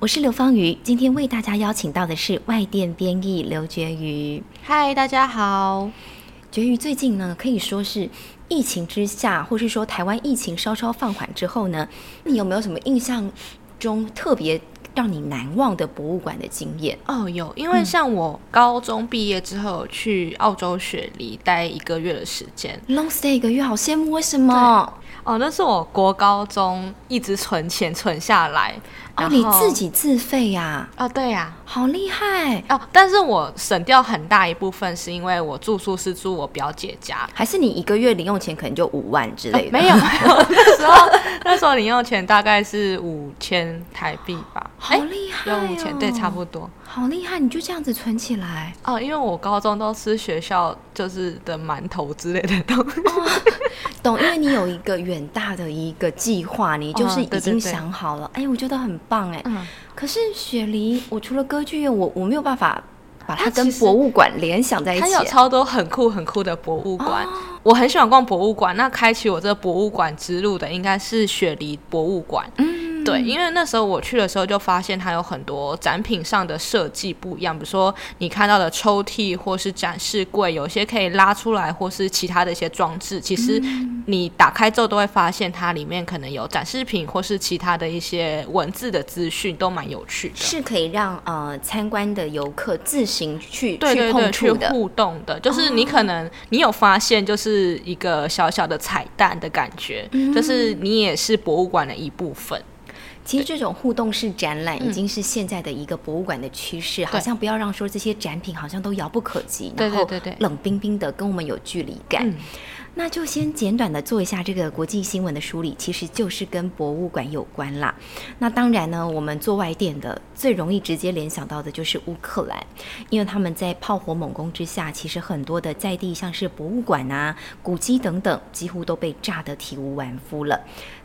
我是刘芳瑜，今天为大家邀请到的是外电编译刘觉瑜。嗨，大家好。觉瑜最近呢，可以说是疫情之下，或是说台湾疫情稍稍放缓之后呢，你有没有什么印象中特别？让你难忘的博物馆的经验哦，有，因为像我高中毕业之后去澳洲雪梨待一个月的时间，long stay 一个月，好羡慕，为什么？哦，那是我国高中一直存钱存下来。哦，你自己自费呀？哦，对呀，好厉害哦！但是我省掉很大一部分，是因为我住宿是住我表姐家，还是你一个月零用钱可能就五万之类的？没有，没有，那时候那时候零用钱大概是五千台币吧，好厉害，有五千，对，差不多。好厉害！你就这样子存起来哦，因为我高中都吃学校就是的馒头之类的东西，懂？因为你有一个远大的一个计划，你就是已经想好了。哎，我觉得很棒哎。嗯。可是雪梨，我除了歌剧院，我我没有办法把它跟博物馆联想在一起。它有超多很酷很酷的博物馆，我很喜欢逛博物馆。那开启我这个博物馆之路的，应该是雪梨博物馆。嗯。对，因为那时候我去的时候就发现它有很多展品上的设计不一样，比如说你看到的抽屉或是展示柜，有些可以拉出来，或是其他的一些装置，其实你打开之后都会发现它里面可能有展示品或是其他的一些文字的资讯，都蛮有趣的。是可以让呃参观的游客自行去对对对去互动的，就是你可能你有发现就是一个小小的彩蛋的感觉，就是你也是博物馆的一部分。其实这种互动式展览已经是现在的一个博物馆的趋势，好像不要让说这些展品好像都遥不可及，然后冷冰冰的跟我们有距离感。那就先简短的做一下这个国际新闻的梳理，其实就是跟博物馆有关啦。那当然呢，我们做外电的最容易直接联想到的就是乌克兰，因为他们在炮火猛攻之下，其实很多的在地像是博物馆啊、古迹等等，几乎都被炸得体无完肤了。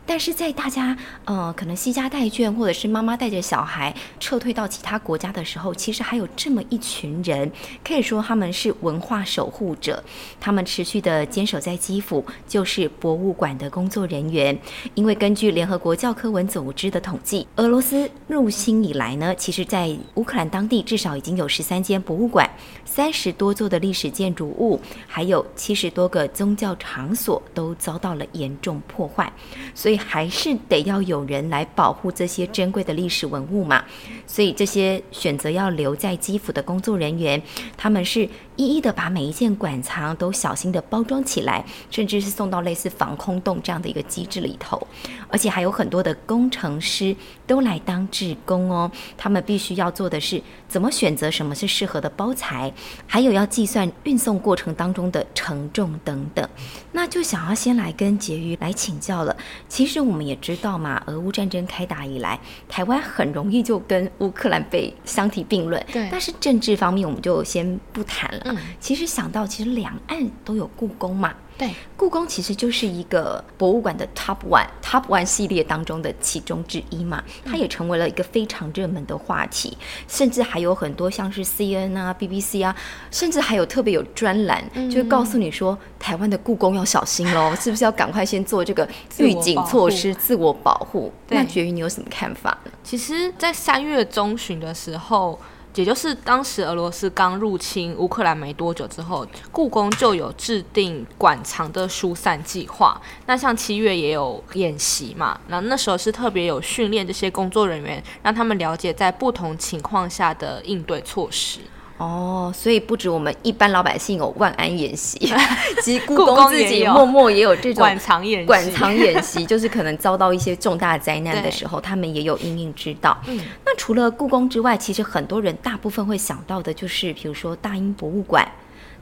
但是在大家呃可能惜家带眷，或者是妈妈带着小孩撤退到其他国家的时候，其实还有这么一群人，可以说他们是文化守护者，他们持续的坚守在基辅，就是博物馆的工作人员。因为根据联合国教科文组织的统计，俄罗斯入侵以来呢，其实在乌克兰当地至少已经有十三间博物馆，三十多座的历史建筑物，还有七十多个宗教场所都遭到了严重破坏，所以。还是得要有人来保护这些珍贵的历史文物嘛，所以这些选择要留在基辅的工作人员，他们是一一的把每一件馆藏都小心的包装起来，甚至是送到类似防空洞这样的一个机制里头，而且还有很多的工程师都来当志工哦，他们必须要做的是怎么选择什么是适合的包材，还有要计算运送过程当中的承重等等，那就想要先来跟婕妤来请教了，其实。我们也知道嘛，俄乌战争开打以来，台湾很容易就跟乌克兰被相提并论。对，但是政治方面我们就先不谈了。嗯，其实想到其实两岸都有故宫嘛。对，故宫其实就是一个博物馆的 Top One，Top One 系列当中的其中之一嘛，它也成为了一个非常热门的话题，甚至还有很多像是 C N 啊、B B C 啊，甚至还有特别有专栏，就告诉你说台湾的故宫要小心喽，是不是要赶快先做这个预警措施、自我保护？那绝于你有什么看法呢？其实，在三月中旬的时候。也就是当时俄罗斯刚入侵乌克兰没多久之后，故宫就有制定馆藏的疏散计划。那像七月也有演习嘛，那那时候是特别有训练这些工作人员，让他们了解在不同情况下的应对措施。哦，所以不止我们一般老百姓有万安演习，其实故宫自己默默也有这种馆藏演习。馆藏演习就是可能遭到一些重大灾难的时候，他们也有应应之道。嗯，那除了故宫之外，其实很多人大部分会想到的就是，比如说大英博物馆、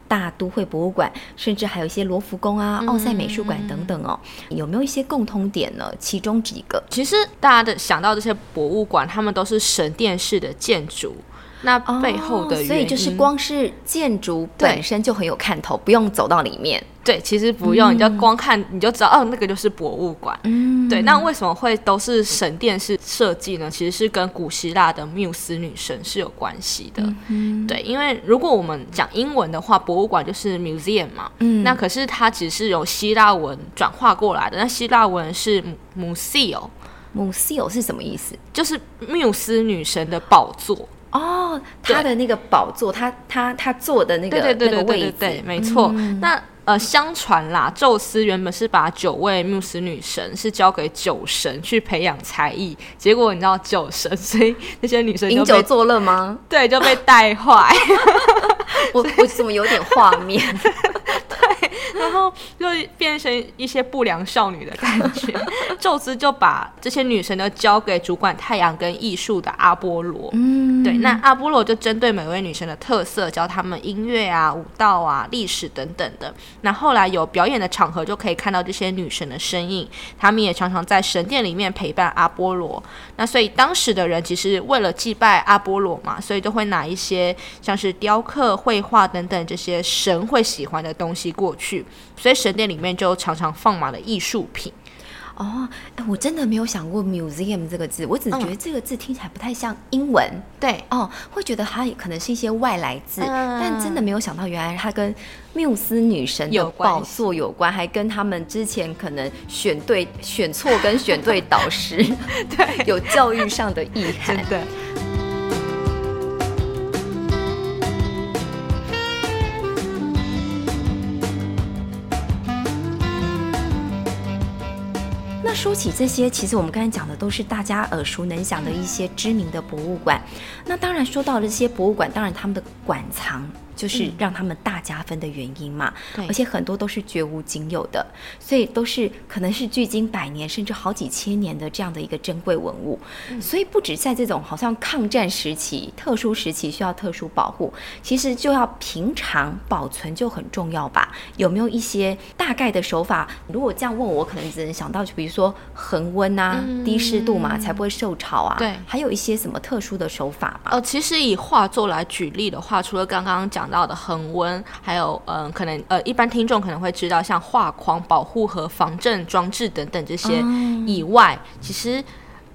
大都会博物馆，甚至还有一些罗浮宫啊、奥赛美术馆等等哦。有没有一些共通点呢？其中几个？其实大家的想到这些博物馆，他们都是神殿式的建筑。那背后的原因，所以就是光是建筑本身就很有看头，不用走到里面。对，其实不用，你就光看你就知道，哦，那个就是博物馆。嗯，对。那为什么会都是神殿式设计呢？其实是跟古希腊的缪斯女神是有关系的。嗯，对，因为如果我们讲英文的话，博物馆就是 museum 嘛。嗯，那可是它只是由希腊文转化过来的。那希腊文是 museo。museo 是什么意思？就是缪斯女神的宝座。哦，他的那个宝座，他他他坐的那个那个位置，没错。那呃，相传啦，宙斯原本是把九位缪斯女神是交给酒神去培养才艺，结果你知道酒神，所以那些女生饮酒作乐吗？对，就被带坏。我我怎么有点画面？就变成一些不良少女的感觉。宙斯就把这些女神都交给主管太阳跟艺术的阿波罗。嗯，对，那阿波罗就针对每位女神的特色，教她们音乐啊、舞蹈啊、历史等等的。那后来有表演的场合，就可以看到这些女神的身影。她们也常常在神殿里面陪伴阿波罗。那所以当时的人其实为了祭拜阿波罗嘛，所以都会拿一些像是雕刻、绘画等等这些神会喜欢的东西过去。所以神殿里面就常常放满了艺术品。哦，哎，我真的没有想过 museum 这个字，我只觉得这个字听起来不太像英文。对，哦，会觉得它可能是一些外来字，但真的没有想到，原来它跟缪斯女神的宝座有关，还跟他们之前可能选对、选错跟选对导师，对，有教育上的意涵。那。说起这些，其实我们刚才讲的都是大家耳熟能详的一些知名的博物馆。那当然说到这些博物馆，当然他们的馆藏。就是让他们大加分的原因嘛，而且很多都是绝无仅有的，所以都是可能是距今百年甚至好几千年的这样的一个珍贵文物。所以不止在这种好像抗战时期、特殊时期需要特殊保护，其实就要平常保存就很重要吧？有没有一些大概的手法？如果这样问我，可能只能想到就比如说恒温啊、低湿度嘛，才不会受潮啊。对，还有一些什么特殊的手法吗？哦，其实以画作来举例的话，除了刚刚讲。到的恒温，还有嗯，可能呃，一般听众可能会知道，像画框、保护和防震装置等等这些以外，其实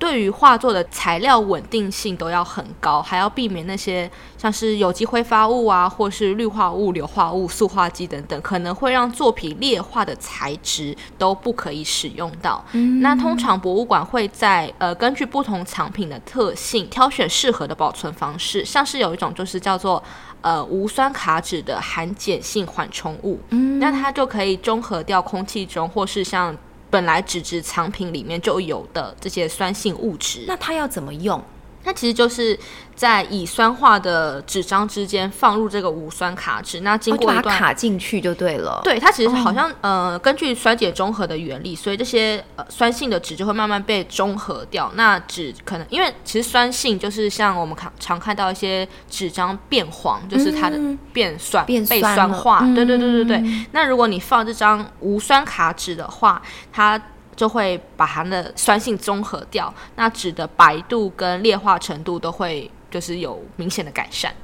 对于画作的材料稳定性都要很高，还要避免那些像是有机挥发物啊，或是氯化物、硫化物、塑化剂等等，可能会让作品劣化的材质都不可以使用到。嗯那通常博物馆会在呃根据不同藏品的特性，挑选适合的保存方式，像是有一种就是叫做。呃，无酸卡纸的含碱性缓冲物，嗯，那它就可以中和掉空气中或是像本来纸质藏品里面就有的这些酸性物质。那它要怎么用？它其实就是在乙酸化的纸张之间放入这个无酸卡纸，那经过一段卡进去就对了。对，它其实好像呃，根据酸碱中和的原理，所以这些呃酸性的纸就会慢慢被中和掉。那纸可能因为其实酸性就是像我们常常看到一些纸张变黄，就是它的变酸、被酸化。对对对对对。那如果你放这张无酸卡纸的话，它就会把它的酸性中和掉，那纸的白度跟裂化程度都会就是有明显的改善。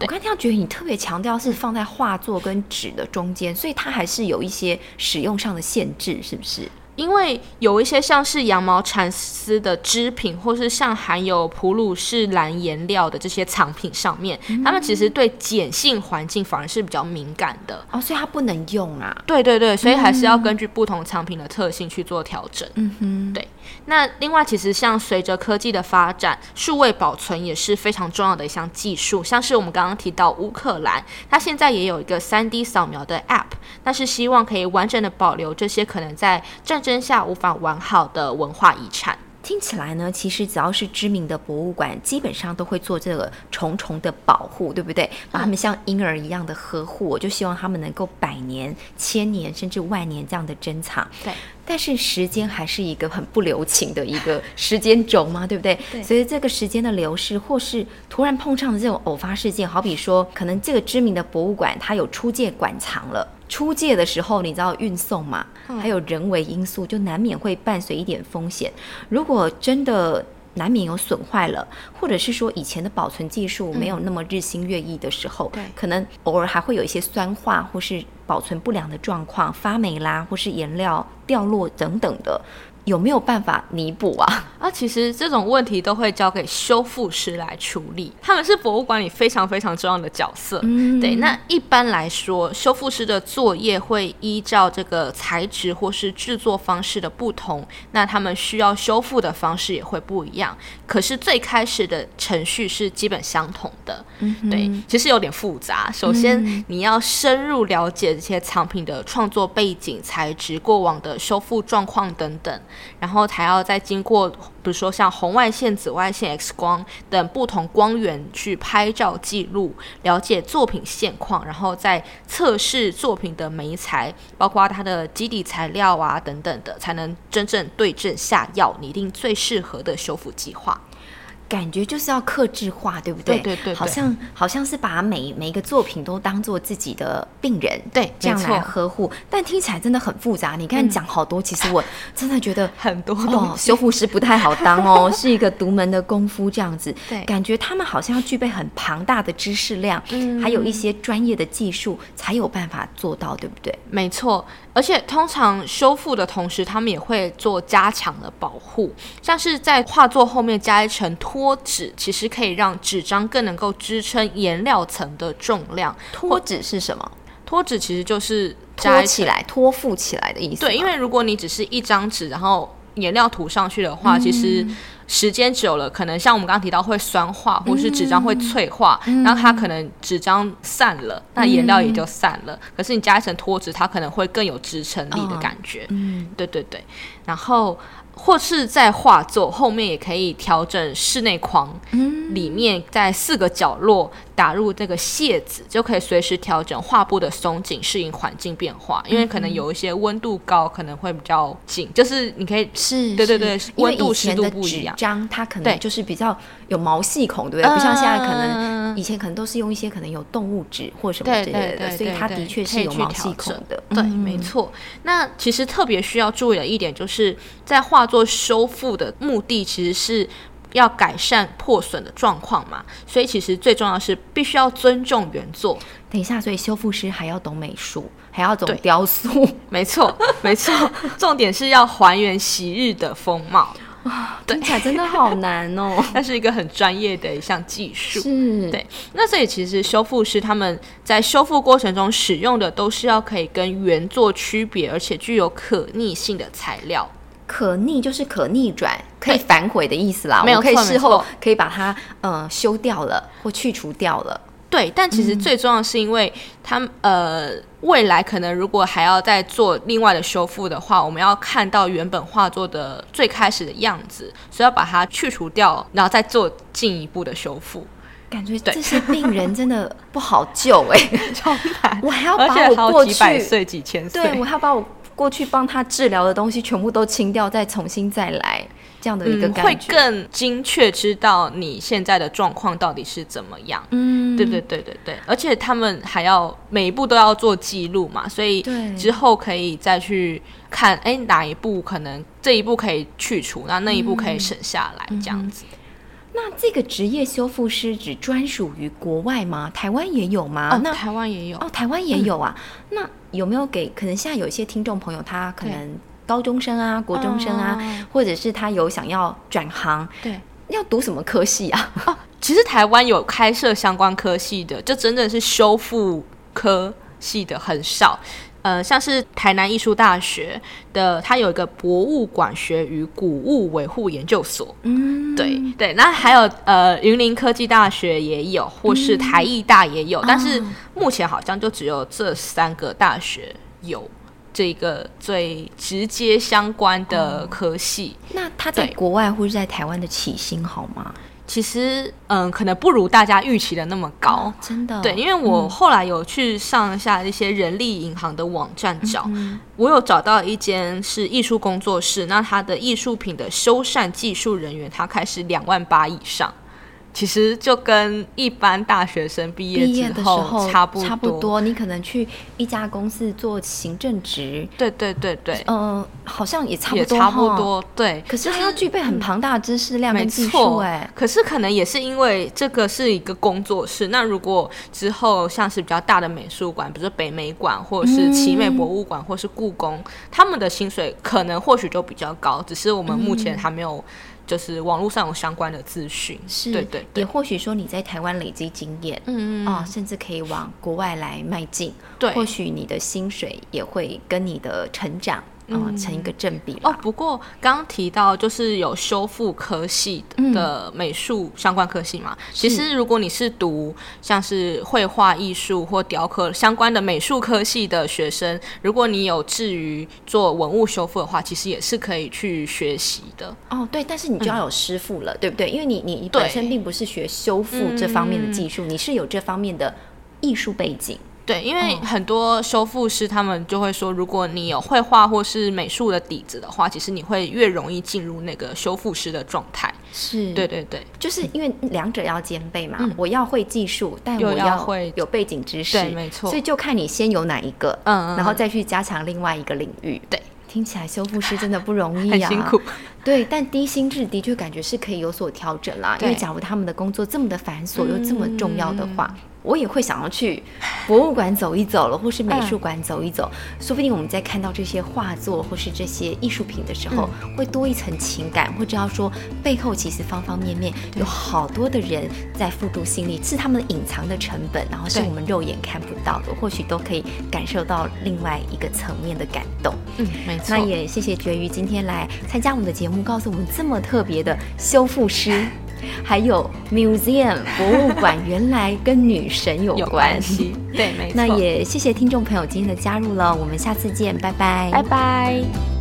我刚听到觉得你特别强调是放在画作跟纸的中间，所以它还是有一些使用上的限制，是不是？因为有一些像是羊毛蚕丝的织品，或是像含有普鲁士蓝颜料的这些藏品上面，它们其实对碱性环境反而是比较敏感的哦，所以它不能用啊。对对对，所以还是要根据不同藏品的特性去做调整。嗯哼，对。那另外，其实像随着科技的发展，数位保存也是非常重要的一项技术。像是我们刚刚提到乌克兰，它现在也有一个三 D 扫描的 App，那是希望可以完整的保留这些可能在战争下无法完好的文化遗产。听起来呢，其实只要是知名的博物馆，基本上都会做这个重重的保护，对不对？把他们像婴儿一样的呵护，我就希望他们能够百年、千年甚至万年这样的珍藏。对。但是时间还是一个很不留情的一个时间轴嘛，对不对？对。所以这个时间的流逝，或是突然碰上的这种偶发事件，好比说，可能这个知名的博物馆它有出借馆藏了，出借的时候你知道运送嘛，还有人为因素，就难免会伴随一点风险。如果真的难免有损坏了，或者是说以前的保存技术没有那么日新月异的时候，对可能偶尔还会有一些酸化或是保存不良的状况，发霉啦，或是颜料掉落等等的。有没有办法弥补啊？啊，其实这种问题都会交给修复师来处理，他们是博物馆里非常非常重要的角色。嗯对，那一般来说，修复师的作业会依照这个材质或是制作方式的不同，那他们需要修复的方式也会不一样。可是最开始的程序是基本相同的。对，其实有点复杂。首先，你要深入了解这些藏品的创作背景、材质、过往的修复状况等等，然后才要再经过，比如说像红外线、紫外线、X 光等不同光源去拍照记录，了解作品现况，然后再测试作品的媒材，包括它的基底材料啊等等的，才能真正对症下药，拟定最适合的修复计划。感觉就是要克制化，对不对？对对对对好像好像是把每每一个作品都当做自己的病人，对这样来呵护。但听起来真的很复杂。你看讲好多，其实我真的觉得 很多哦，修复师不太好当哦，是一个独门的功夫这样子。对感觉他们好像要具备很庞大的知识量，嗯还有一些专业的技术，才有办法做到，对不对？没错，而且通常修复的同时，他们也会做加强的保护，像是在画作后面加一层脱纸，其实可以让纸张更能够支撑颜料层的重量。脱纸是什么？脱纸其实就是加起来、托付起来的意思。对，因为如果你只是一张纸，然后颜料涂上去的话，其实时间久了，可能像我们刚刚提到会酸化，或是纸张会脆化，然后它可能纸张散了，那颜料也就散了。可是你加一层脱脂，它可能会更有支撑力的感觉。嗯，对对对，然后或是在画作后面也可以调整室内框，嗯里面在四个角落打入这个楔子，就可以随时调整画布的松紧，适应环境变化。因为可能有一些温度高，可能会比较紧，就是你可以是，对对对温度湿度不一样。纸张它可能就是比较有毛细孔，对不对？不像现在可能嗯以前可能都是用一些可能有动物纸或什么之类的，所以它的确是有毛细孔的。对，嗯没错。那其实特别需要注意的一点，就是在画作修复的目的其实是。要改善破损的状况嘛，所以其实最重要的是必须要尊重原作。等一下，所以修复师还要懂美术，还要懂雕塑，没错，没错，重点是要还原昔日的风貌，听起来真的好难哦。那是一个很专业的一项技术。是，对，那所以其实修复师他们在修复过程中使用的都是要可以跟原作区别，而且具有可逆性的材料。可逆就是可逆转，可以反悔的意思啦。没有可以事后错可以把它呃修掉了或去除掉了。对，但其实最重要的是因为他们呃未来可能如果还要再做另外的修复的话，我们要看到原本画作的最开始的样子，所以要把它去除掉，然后再做进一步的修复。感觉对。这些病人真的不好救哎、超难，我还要把我过去几百去，岁、几千岁，对我还要把我过去帮他治疗的东西全部都清掉，再重新再来这样的一个嗯，感觉。会更精确知道你现在的状况到底是怎么样。嗯，对对对对对，而且他们还要每一步都要做记录嘛，所以对之后可以再去看，哎，哪一步可能这一步可以去除，那那一步可以省下来，这样子。那这个职业修复师只专属于国外吗？台湾也有吗？哦，那台湾也有，哦，台湾也有啊。那有没有给可能现在有一些听众朋友，他可能高中生啊、国中生啊，哦或者是他有想要转行，对。要读什么科系啊？哦，其实台湾有开设相关科系的，就真的是修复科系的很少。呃，像是台南艺术大学的，它有一个博物馆学与古物维护研究所，嗯，对对，那还有呃，云林科技大学也有，或是台艺大也有，但是目前好像就只有这三个大学有这个最直接相关的科系。那他在国外或者在台湾的起薪好吗？其实嗯，可能不如大家预期的那么高。哦，真的，对，因为我后来有去上下一些人力银行的网站找，我有找到一间是艺术工作室，那他的艺术品的修缮技术人员，他开始两万八以上。其实就跟一般大学生毕业毕业的时之后候差不多差不多，你可能去一家公司做行政职，对对对对，呃，好像也差不也多，差不。多。对，可是还要具备很庞大的知识量没跟技术，错，哎，可是可能也是因为这个是一个工作室。那如果之后像是比较大的美术馆，比如说北美馆，或者是奇美博物馆，或是故宫，他们的薪水可能或许就比较高，只是我们目前还没有。就是网络上有相关的资讯，是，对对对。也或许说你在台湾累积经验，嗯啊、甚至可以往国外来迈进，对。或许你的薪水也会跟你的成长啊、成一个正比哦。，不过刚刚提到就是有修复科系的美术相关科系嘛，其实如果你是读像是绘画艺术或雕刻相关的美术科系的学生，如果你有志于做文物修复的话，其实也是可以去学习的。哦，对，但是你就要有师傅了，对不对？因为你你你本身并不是学修复这方面的技术，你是有这方面的艺术背景。对，因为哦很多修复师他们就会说，如果你有绘画或是美术的底子的话，其实你会越容易进入那个修复师的状态。是对，对对，就是因为两者要兼备嘛。我要会技术，但我要会有背景知识，对没错所以就看你先有哪一个，嗯嗯然后再去加强另外一个领域。对，听起来修复师真的不容易啊，很辛苦。对，但低薪制的确感觉是可以有所调整啦。因为假如他们的工作这么的繁琐又这么重要的话，我也会想要去博物馆走一走了，或是美术馆走一走。说不定我们在看到这些画作或是这些艺术品的时候，会多一层情感，会知道说背后其实方方面面有好多的人在付出心力，是他们隐藏的成本，然后是我们肉眼看不到的，或许都可以感受到另外一个层面的感动。嗯，没错。那也谢谢绝鱼今天来参加我们的节目，告诉我们这么特别的修复师，还有 museum 博物馆，原来跟女神有关。系，对，没 错。那也谢谢听众朋友今天的加入了，我们下次见，拜拜，拜拜。